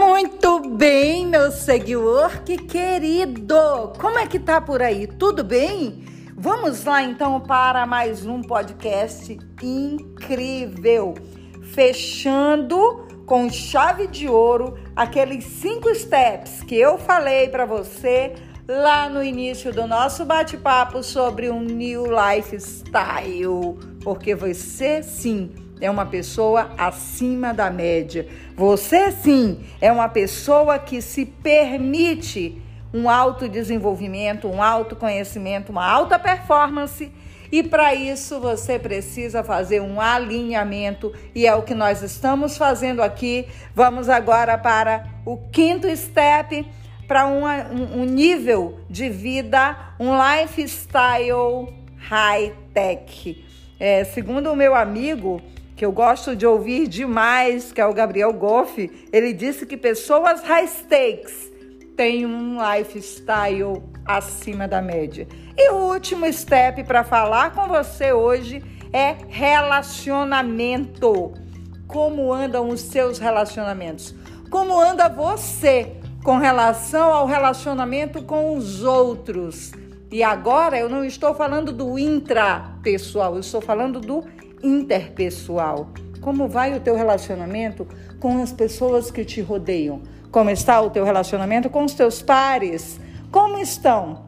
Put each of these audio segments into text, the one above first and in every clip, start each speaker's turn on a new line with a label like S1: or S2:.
S1: Muito bem, meu seguidor, que querido! Como é que tá por aí? Tudo bem? Vamos lá então para mais um podcast incrível. Fechando com chave de ouro aqueles cinco steps que eu falei para você lá no início do nosso bate-papo sobre um new lifestyle, porque você sim é uma pessoa acima da média. Você sim é uma pessoa que se permite um autodesenvolvimento, um autoconhecimento, uma alta performance. E para isso você precisa fazer um alinhamento, e é o que nós estamos fazendo aqui. Vamos agora para o quinto step para um, um, nível de vida, um lifestyle high-tech. É, segundo o meu amigo, que eu gosto de ouvir demais, que é o Gabriel Goff, ele disse que pessoas high stakes têm um lifestyle acima da média. E o último step para falar com você hoje é relacionamento. Como andam os seus relacionamentos? Como anda você com relação ao relacionamento com os outros? E agora eu não estou falando do intrapessoal, eu estou falando do interpessoal. Como vai o teu relacionamento com as pessoas que te rodeiam? Como está o teu relacionamento com os teus pares? Como estão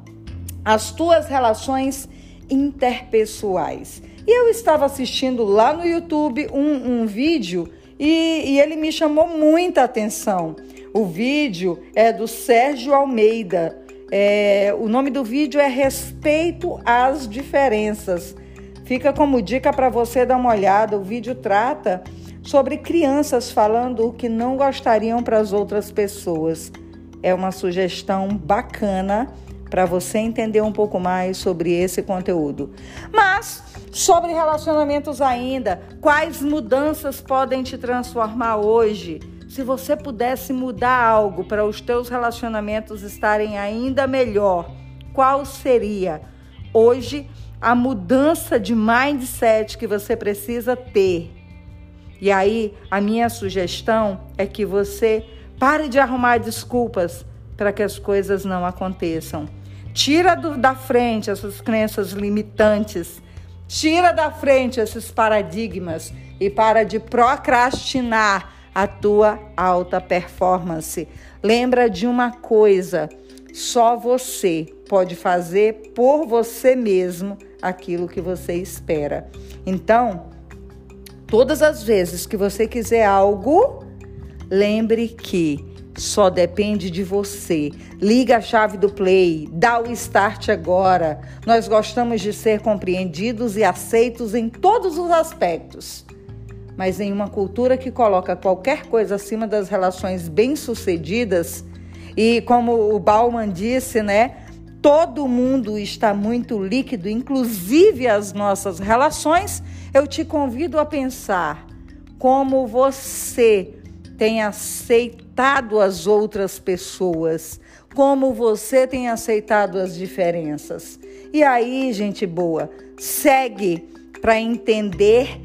S1: as tuas relações interpessoais? E eu estava assistindo lá no YouTube um, um vídeo e, e ele me chamou muita atenção. O vídeo é do Sérgio Almeida. É, o nome do vídeo é Respeito às Diferenças. Fica como dica para você dar uma olhada. O vídeo trata sobre crianças falando o que não gostariam para as outras pessoas. É uma sugestão bacana para você entender um pouco mais sobre esse conteúdo. Mas sobre relacionamentos ainda, quais mudanças podem te transformar hoje? Se você pudesse mudar algo para os teus relacionamentos estarem ainda melhor, qual seria? Hoje a mudança de mindset que você precisa ter. E aí, a minha sugestão é que você pare de arrumar desculpas para que as coisas não aconteçam. Tira do, da frente essas crenças limitantes. Tira da frente esses paradigmas e para de procrastinar a tua alta performance. Lembra de uma coisa: só você pode fazer por você mesmo aquilo que você espera. Então, todas as vezes que você quiser algo, lembre que só depende de você. Liga a chave do play, dá o start agora. Nós gostamos de ser compreendidos e aceitos em todos os aspectos. Mas em uma cultura que coloca qualquer coisa acima das relações bem-sucedidas, e como o Bauman disse, né, todo mundo está muito líquido, inclusive as nossas relações, eu te convido a pensar como você tem aceitado as outras pessoas, como você tem aceitado as diferenças. E aí, gente boa, segue para entender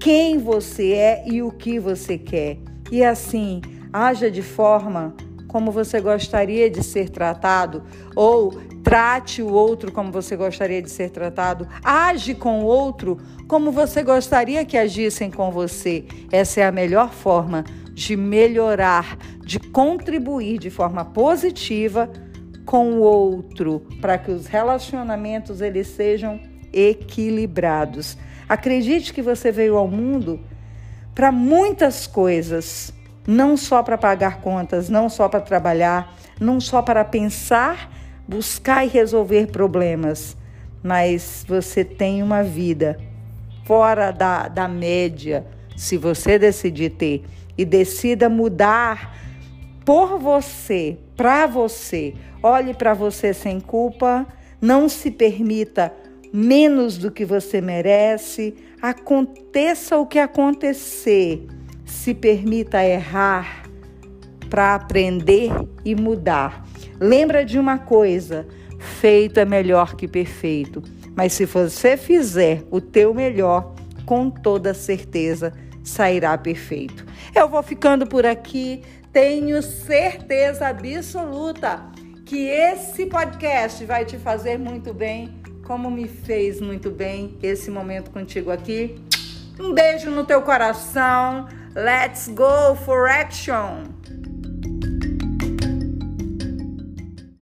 S1: quem você é e o que você quer. E assim, haja de forma como você gostaria de ser tratado ou Trate o outro como você gostaria de ser tratado. Age com o outro como você gostaria que agissem com você. Essa é a melhor forma de melhorar, de contribuir de forma positiva com o outro, para que os relacionamentos eles sejam equilibrados. Acredite que você veio ao mundo para muitas coisas, não só para pagar contas, não só para trabalhar, não só para pensar buscar e resolver problemas, mas você tem uma vida fora da, da média, se você decidir ter, e decida mudar por você, para você. Olhe para você sem culpa, não se permita menos do que você merece, aconteça o que acontecer, se permita errar para aprender e mudar. Lembra de uma coisa: feito é melhor que perfeito. Mas se você fizer o teu melhor, com toda certeza sairá perfeito. Eu vou ficando por aqui. tenho certeza absoluta que esse podcast vai te fazer muito bem, como me fez muito bem esse momento contigo aqui. Um beijo no teu coração. Let's go for action!